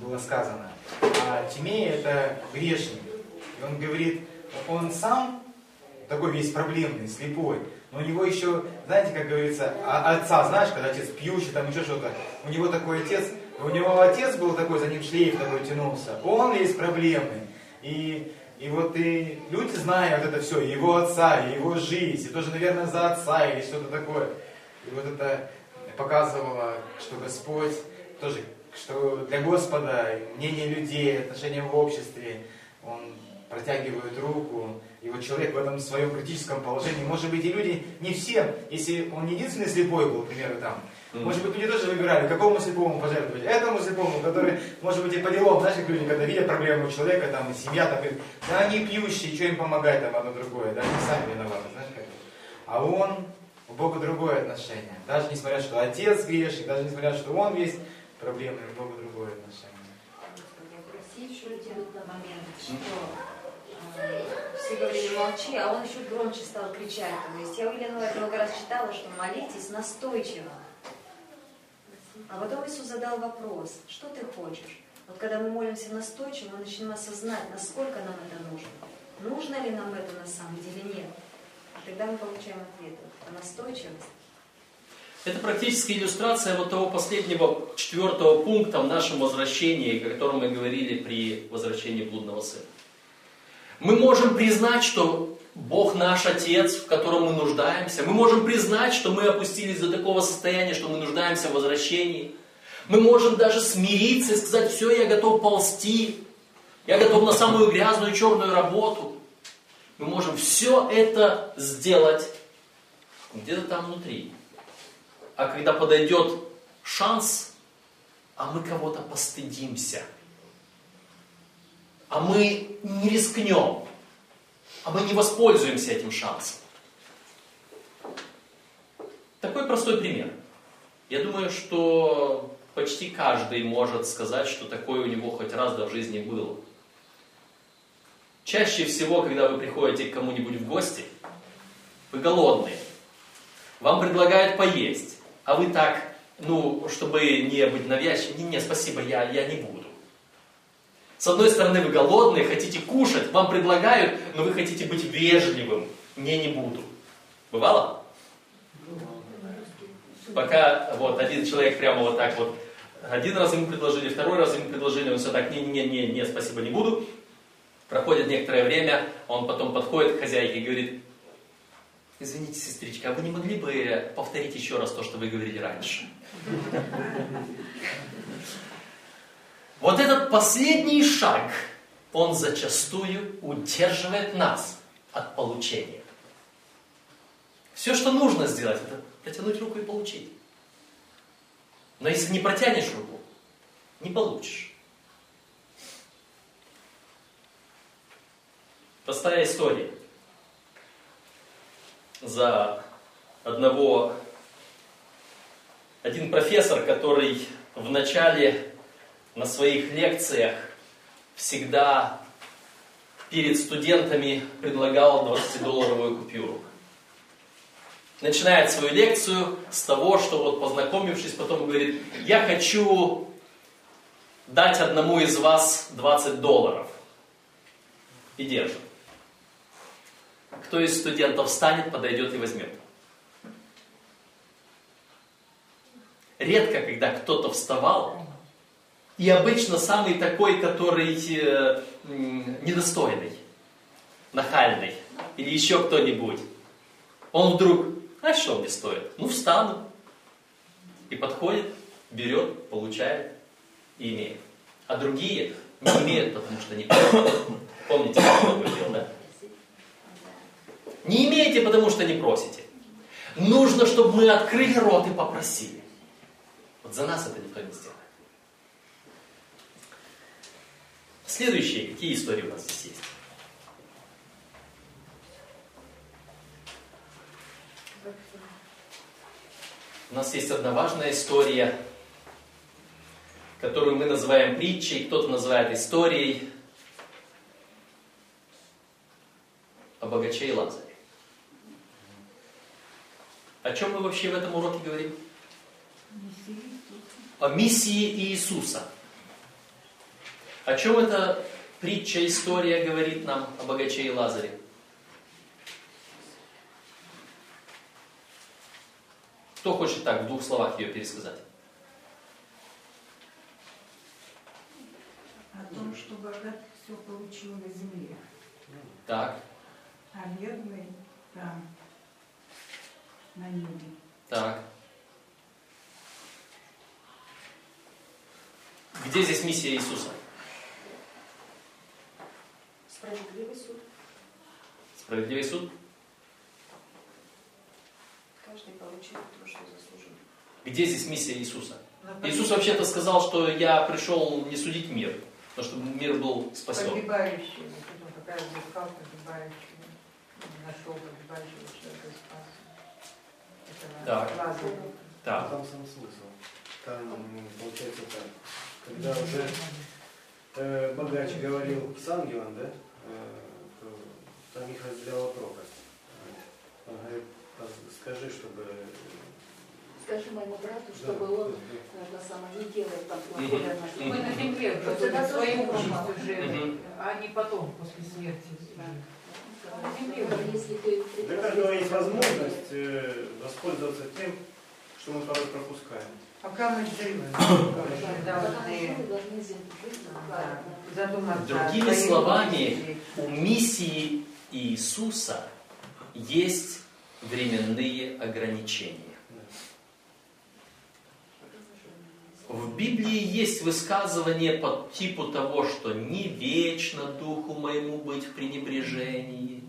было сказано. А Тимей это грешник. И он говорит, он сам такой весь проблемный, слепой, но у него еще, знаете, как говорится, а- отца, знаешь, когда отец пьющий, там еще что-то, у него такой отец, у него отец был такой, за ним шлейф такой тянулся, он весь проблемный. И, и вот и люди, зная вот это все, его отца, и его жизнь, и тоже, наверное, за отца или что-то такое. И вот это показывало, что Господь тоже, что для Господа мнение людей, отношения в обществе, Он протягивает руку, и вот человек в этом своем критическом положении, может быть, и люди, не все, если он не единственный слепой был, к примеру, там, Мгм. может быть, люди тоже выбирали, какому слепому пожертвовать, этому слепому, который, может быть, и по делам, знаешь, как люди, когда видят проблему у человека, там, и семья, там, говорит, да они пьющие, что им помогать, там, одно другое, да, они сами виноваты, знаешь, как А он, у Бога другое отношение, даже несмотря, что отец грешник, даже несмотря, что он весь проблемный, у Бога другое отношение. Что делать на момент, что все говорили молчи, а он еще громче стал кричать. То есть я у Елены много раз читала, что молитесь настойчиво. А потом Иисус задал вопрос, что ты хочешь? Вот когда мы молимся настойчиво, мы начинаем осознать, насколько нам это нужно. Нужно ли нам это на самом деле нет. И тогда мы получаем ответ. А настойчивость Это практически иллюстрация вот того последнего четвертого пункта в нашем возвращении, о котором мы говорили при возвращении блудного сына. Мы можем признать, что Бог наш Отец, в котором мы нуждаемся. Мы можем признать, что мы опустились до такого состояния, что мы нуждаемся в возвращении. Мы можем даже смириться и сказать, все, я готов ползти, я готов на самую грязную черную работу. Мы можем все это сделать где-то там внутри. А когда подойдет шанс, а мы кого-то постыдимся, а мы не рискнем, а мы не воспользуемся этим шансом. Такой простой пример. Я думаю, что почти каждый может сказать, что такое у него хоть раз да в жизни было. Чаще всего, когда вы приходите к кому-нибудь в гости, вы голодные, вам предлагают поесть, а вы так, ну, чтобы не быть навязчивым, не, не, спасибо, я, я не буду. С одной стороны, вы голодные, хотите кушать, вам предлагают, но вы хотите быть вежливым, не, не буду. Бывало? Пока вот один человек прямо вот так вот, один раз ему предложили, второй раз ему предложили, он все так, не, не, не, не, спасибо, не буду. Проходит некоторое время, он потом подходит к хозяйке и говорит, извините, сестричка, а вы не могли бы повторить еще раз то, что вы говорили раньше? Вот этот последний шаг, он зачастую удерживает нас от получения. Все, что нужно сделать, это протянуть руку и получить. Но если не протянешь руку, не получишь. Простая история. За одного, один профессор, который в начале на своих лекциях всегда перед студентами предлагал 20-долларовую купюру. Начинает свою лекцию с того, что вот познакомившись, потом говорит, я хочу дать одному из вас 20 долларов. И держит. Кто из студентов встанет, подойдет и возьмет. Редко, когда кто-то вставал, и обычно самый такой, который э, недостойный, нахальный, или еще кто-нибудь, он вдруг, а что мне стоит? Ну, встану. И подходит, берет, получает и имеет. А другие не имеют, потому что не Помните, как я говорил, да? Не имеете, потому что не просите. Нужно, чтобы мы открыли рот и попросили. Вот за нас это никто не сделает. Следующие, какие истории у нас здесь есть? У нас есть одна важная история, которую мы называем притчей, кто-то называет историей о богаче и Лазаре. О чем мы вообще в этом уроке говорим? О миссии Иисуса. О чем эта притча, история говорит нам о богаче и Лазаре? Кто хочет так в двух словах ее пересказать? О том, что богат все получил на земле, Так, а бедный там, на небе. так. Где здесь миссия Иисуса? Справедливый суд. Справедливый суд? Каждый получил то, что заслужил. Где здесь миссия Иисуса? Иисус вообще-то сказал, что я пришел не судить мир, но чтобы мир был спасен. Погибающий, он искал погибающего, нашел погибающего человека и спас. Это Так. Лазарь. Так. Там сам смысл. Там м, получается так. Когда уже э, богач говорил с ангелом, да, Там их разделяла пропасть. Он говорит, «А скажи, чтобы... Скажи моему брату, Да, чтобы он да, это самое не делал там плохое на Мы на земле. земле это участь нормально. уже, а не потом, после смерти. На земле Да, уже. Если ты Для каждого есть возможность э, воспользоваться тем, что мы порой пропускаем. Пока мы живы, [coughs] мы должны задуматься. о Другими словами. У миссии Иисуса есть временные ограничения. В Библии есть высказывание по типу того, что не вечно духу моему быть в пренебрежении.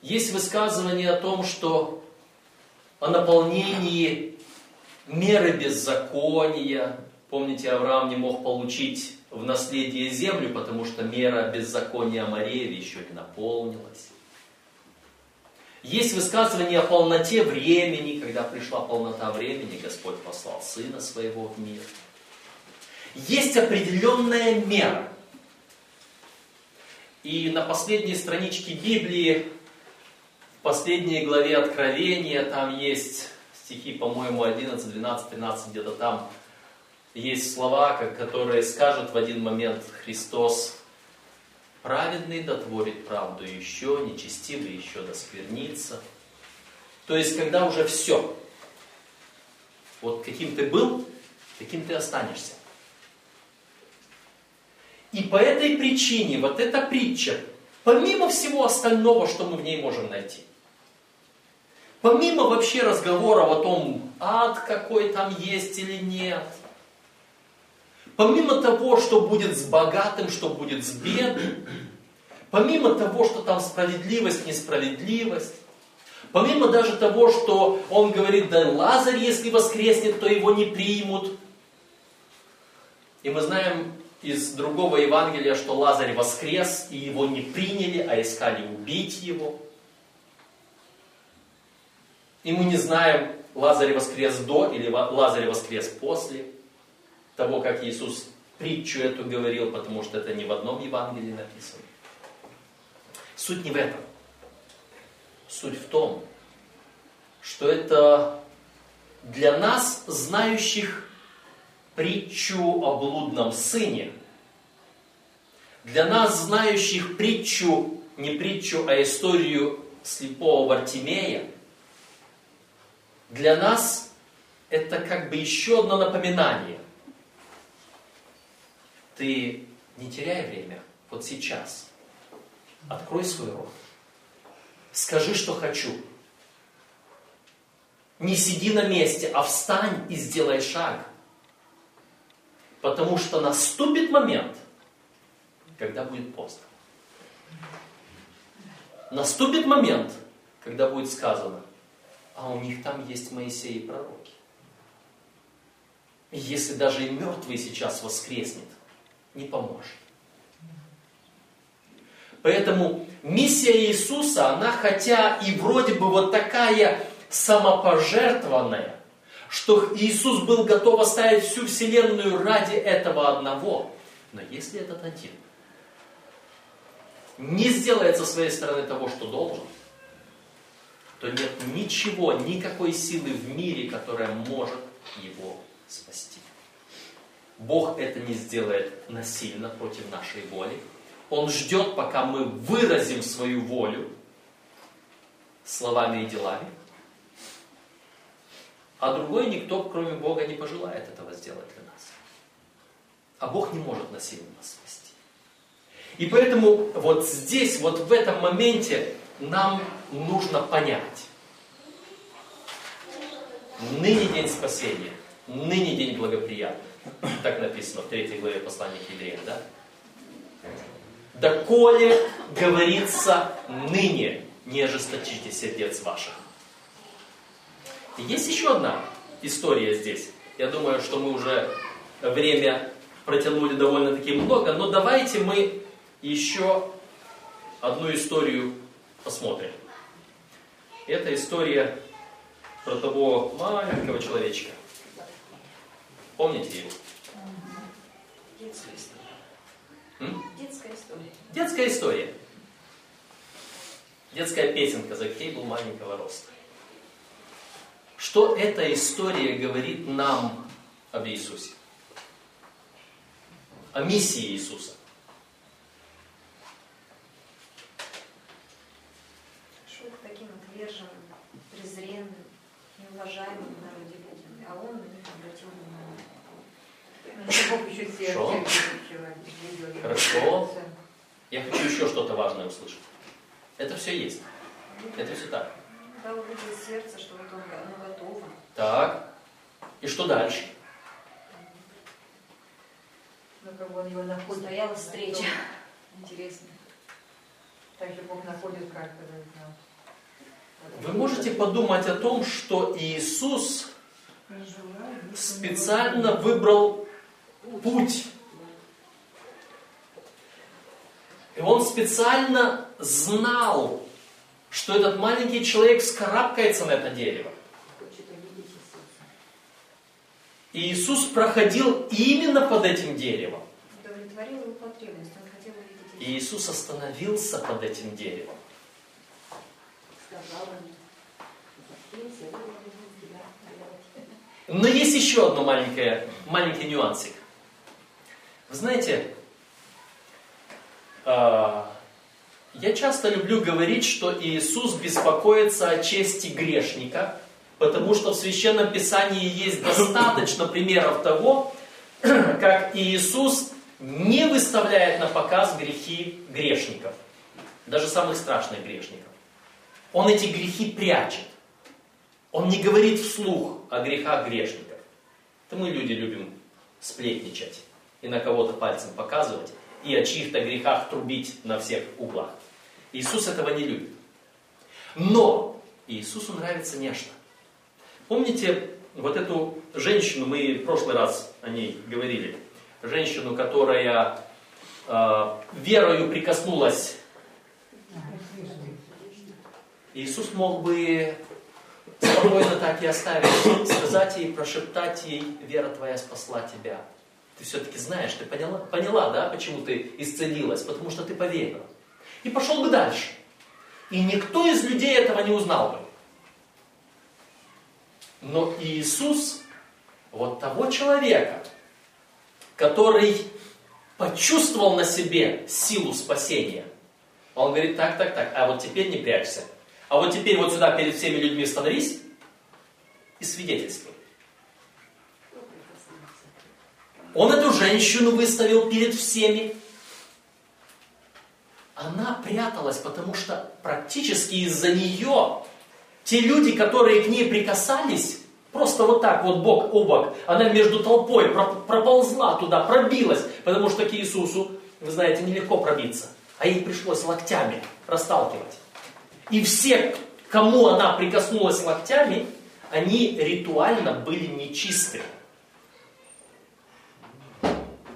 Есть высказывание о том, что о наполнении меры беззакония. Помните, Авраам не мог получить в наследие землю, потому что мера беззакония Марееве еще не наполнилась. Есть высказывание о полноте времени, когда пришла полнота времени, Господь послал Сына Своего в мир. Есть определенная мера. И на последней страничке Библии, последней главе Откровения, там есть стихи, по-моему, 11, 12, 13, где-то там, есть слова, которые скажет в один момент Христос, праведный дотворит правду еще, нечестивый еще досквернится. То есть, когда уже все, вот каким ты был, таким ты останешься. И по этой причине вот эта притча, помимо всего остального, что мы в ней можем найти, помимо вообще разговоров о том, ад какой там есть или нет, помимо того, что будет с богатым, что будет с бедным, помимо того, что там справедливость, несправедливость, помимо даже того, что он говорит, да Лазарь, если воскреснет, то его не примут. И мы знаем из другого Евангелия, что Лазарь воскрес, и его не приняли, а искали убить его. И мы не знаем, Лазарь воскрес до или Лазарь воскрес после того, как Иисус притчу эту говорил, потому что это не в одном Евангелии написано. Суть не в этом. Суть в том, что это для нас, знающих притчу о блудном сыне, для нас, знающих притчу, не притчу, а историю слепого Вартимея, для нас это как бы еще одно напоминание. Ты не теряй время, вот сейчас. Открой свой рот. Скажи, что хочу. Не сиди на месте, а встань и сделай шаг. Потому что наступит момент, когда будет поздно. Наступит момент, когда будет сказано, а у них там есть Моисей и пророки. И если даже и мертвый сейчас воскреснет, не поможет. Поэтому миссия Иисуса, она хотя и вроде бы вот такая самопожертвованная, что Иисус был готов оставить всю Вселенную ради этого одного. Но если этот один не сделает со своей стороны того, что должен, то нет ничего, никакой силы в мире, которая может его спасти. Бог это не сделает насильно против нашей воли. Он ждет, пока мы выразим свою волю словами и делами. А другой никто, кроме Бога, не пожелает этого сделать для нас. А Бог не может насильно нас спасти. И поэтому вот здесь, вот в этом моменте нам нужно понять. Ныне день спасения, ныне день благоприятный. Так написано в третьей главе послания к евреям, да? Доколе говорится ныне, не ожесточите сердец ваших. Есть еще одна история здесь. Я думаю, что мы уже время протянули довольно-таки много, но давайте мы еще одну историю посмотрим. Это история про того маленького человечка. Помните его? М? Детская история. Детская история. Детская песенка «Закхей был маленького роста». Что эта история говорит нам об Иисусе? О миссии Иисуса. Шел к таким отверженным, презренным, неуважаемым в народе людям. А он на них обратил внимание. Бог еще сердце Хорошо. Я хочу еще что-то важное услышать. Это все есть. Это все так. Да, увидел сердце, что вот он оно готово. Так. И что дальше? Ну, как бы он его находит. Стояла встреча. Интересно. Также Бог находит как-то в нас. Вы можете подумать о том, что Иисус специально выбрал путь. И он специально знал, что этот маленький человек скарабкается на это дерево. И Иисус проходил именно под этим деревом. И Иисус остановился под этим деревом. Но есть еще одно маленькое, маленький нюансик. Вы знаете, а, я часто люблю говорить, что Иисус беспокоится о чести грешника, потому что в Священном Писании есть достаточно примеров того, [clears throat] как Иисус не выставляет на показ грехи грешников, даже самых страшных грешников. Он эти грехи прячет. Он не говорит вслух о грехах грешников. Это мы, люди, любим сплетничать и на кого-то пальцем показывать, и о чьих-то грехах трубить на всех углах. Иисус этого не любит. Но Иисусу нравится нечто. Помните вот эту женщину, мы в прошлый раз о ней говорили, женщину, которая э, верою прикоснулась. Иисус мог бы спокойно так и оставить, сказать ей, прошептать ей, вера твоя спасла тебя. Ты все-таки знаешь, ты поняла, поняла, да, почему ты исцелилась? Потому что ты поверила. И пошел бы дальше. И никто из людей этого не узнал бы. Но Иисус, вот того человека, который почувствовал на себе силу спасения, он говорит, так, так, так, а вот теперь не прячься. А вот теперь вот сюда перед всеми людьми становись и свидетельствуй. Он эту женщину выставил перед всеми. Она пряталась, потому что практически из-за нее те люди, которые к ней прикасались, просто вот так вот бок о бок, она между толпой про- проползла туда, пробилась, потому что к Иисусу, вы знаете, нелегко пробиться, а ей пришлось локтями расталкивать. И все, кому она прикоснулась локтями, они ритуально были нечисты.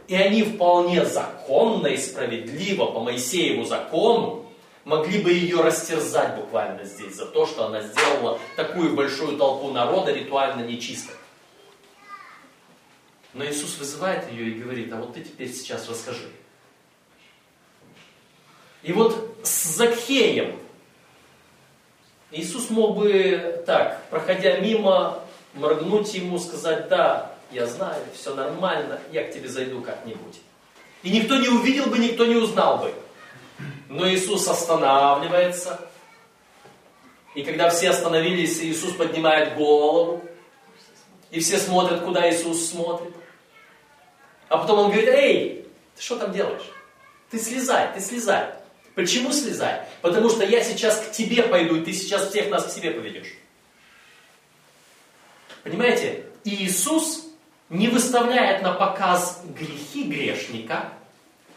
И они вполне законно и справедливо по Моисееву закону могли бы ее растерзать буквально здесь за то, что она сделала такую большую толпу народа ритуально нечистой. Но Иисус вызывает ее и говорит, а вот ты теперь сейчас расскажи. И вот с Закхеем Иисус мог бы так, проходя мимо, моргнуть ему, сказать, да, я знаю, все нормально, я к тебе зайду как-нибудь. И никто не увидел бы, никто не узнал бы. Но Иисус останавливается. И когда все остановились, Иисус поднимает голову. И все смотрят, куда Иисус смотрит. А потом он говорит, эй, ты что там делаешь? Ты слезай, ты слезай. Почему слезай? Потому что я сейчас к тебе пойду, и ты сейчас всех нас к себе поведешь. Понимаете, Иисус не выставляет на показ грехи грешника,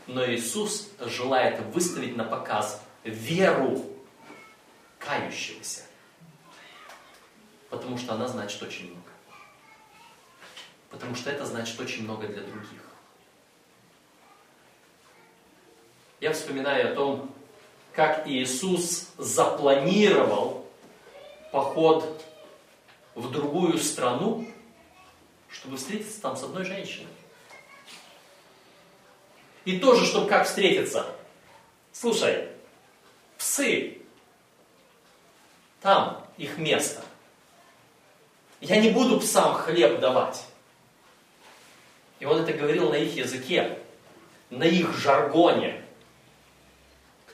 но Иисус желает выставить на показ веру кающегося. Потому что она значит очень много. Потому что это значит очень много для других. Я вспоминаю о том, как Иисус запланировал поход в другую страну, чтобы встретиться там с одной женщиной. И тоже, чтобы как встретиться. Слушай, псы, там их место. Я не буду псам хлеб давать. И он это говорил на их языке, на их жаргоне.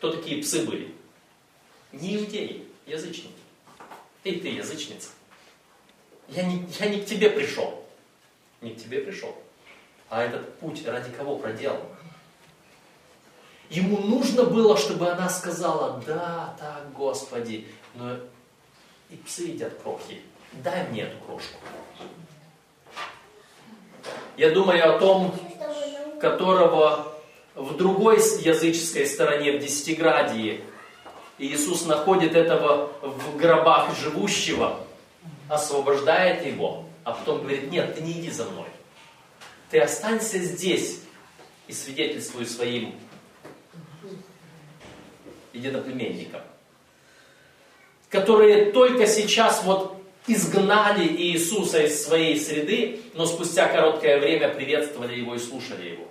Кто такие псы были? Не иудеи, язычники. Эй, ты язычница. Я не, я не к тебе пришел. Не к тебе пришел. А этот путь ради кого проделан? Ему нужно было, чтобы она сказала, да, так, Господи, но и псы едят крохи. Дай мне эту крошку. Я думаю о том, которого в другой языческой стороне, в Десятиградии, Иисус находит этого в гробах живущего, освобождает его, а потом говорит, нет, ты не иди за мной. Ты останься здесь и свидетельствуй своим единоплеменникам, которые только сейчас вот изгнали Иисуса из своей среды, но спустя короткое время приветствовали его и слушали его.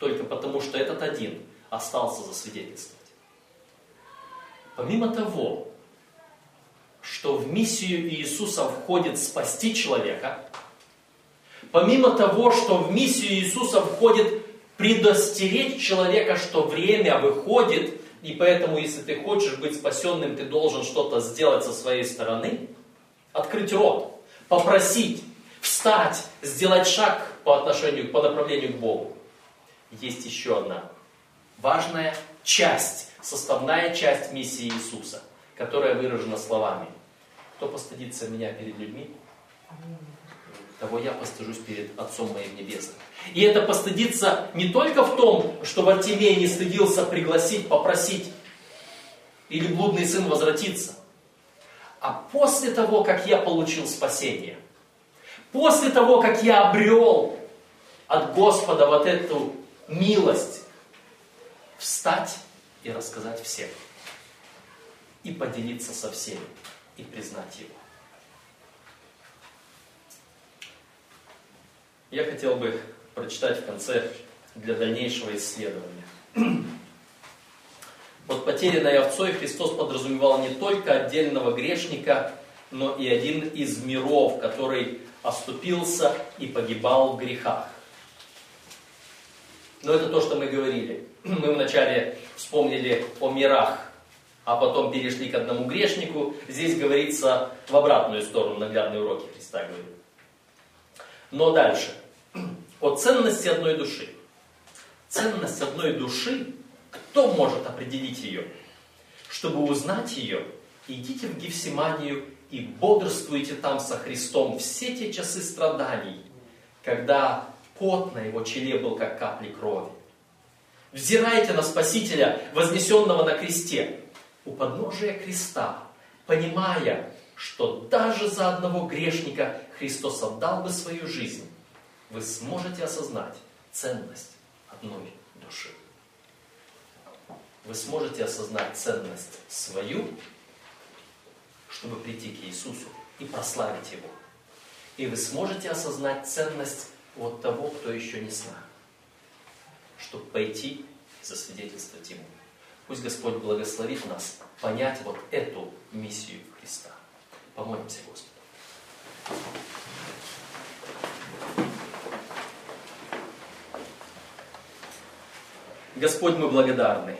Только потому, что этот один остался засвидетельствовать. Помимо того, что в миссию Иисуса входит спасти человека, помимо того, что в миссию Иисуса входит предостеречь человека, что время выходит, и поэтому, если ты хочешь быть спасенным, ты должен что-то сделать со своей стороны, открыть рот, попросить, встать, сделать шаг по отношению, по направлению к Богу. Есть еще одна важная часть, составная часть миссии Иисуса, которая выражена словами. Кто постыдится меня перед людьми, того я постыжусь перед Отцом моим Небесным. И это постыдиться не только в том, что Вартимей не стыдился пригласить, попросить, или блудный сын возвратиться, а после того, как я получил спасение, после того, как я обрел от Господа вот эту милость, встать и рассказать всем, и поделиться со всеми, и признать Его. Я хотел бы прочитать в конце для дальнейшего исследования. Под потерянной овцой Христос подразумевал не только отдельного грешника, но и один из миров, который оступился и погибал в грехах. Но это то, что мы говорили. Мы вначале вспомнили о мирах, а потом перешли к одному грешнику. Здесь говорится в обратную сторону, наглядные уроки Христа говорит. Но дальше. О ценности одной души. Ценность одной души, кто может определить ее? Чтобы узнать ее, идите в Гефсиманию и бодрствуйте там со Христом все те часы страданий, когда пот на его челе был как капли крови. Взирайте на Спасителя, вознесенного на кресте, у подножия креста, понимая, что даже за одного грешника Христос отдал бы свою жизнь, вы сможете осознать ценность одной души. Вы сможете осознать ценность свою, чтобы прийти к Иисусу и прославить Его. И вы сможете осознать ценность вот того, кто еще не с нами, чтобы пойти и засвидетельствовать Ему. Пусть Господь благословит нас понять вот эту миссию Христа. Помолимся Господу. Господь, мы благодарны.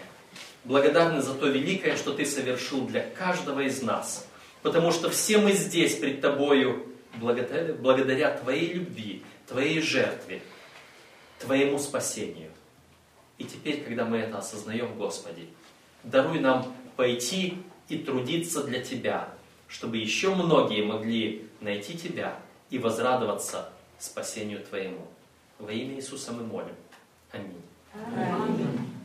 Благодарны за то великое, что Ты совершил для каждого из нас. Потому что все мы здесь пред Тобою благодаря, благодаря Твоей любви, Твоей жертве, Твоему спасению. И теперь, когда мы это осознаем, Господи, даруй нам пойти и трудиться для Тебя, чтобы еще многие могли найти Тебя и возрадоваться спасению Твоему. Во имя Иисуса мы молим. Аминь. Аминь.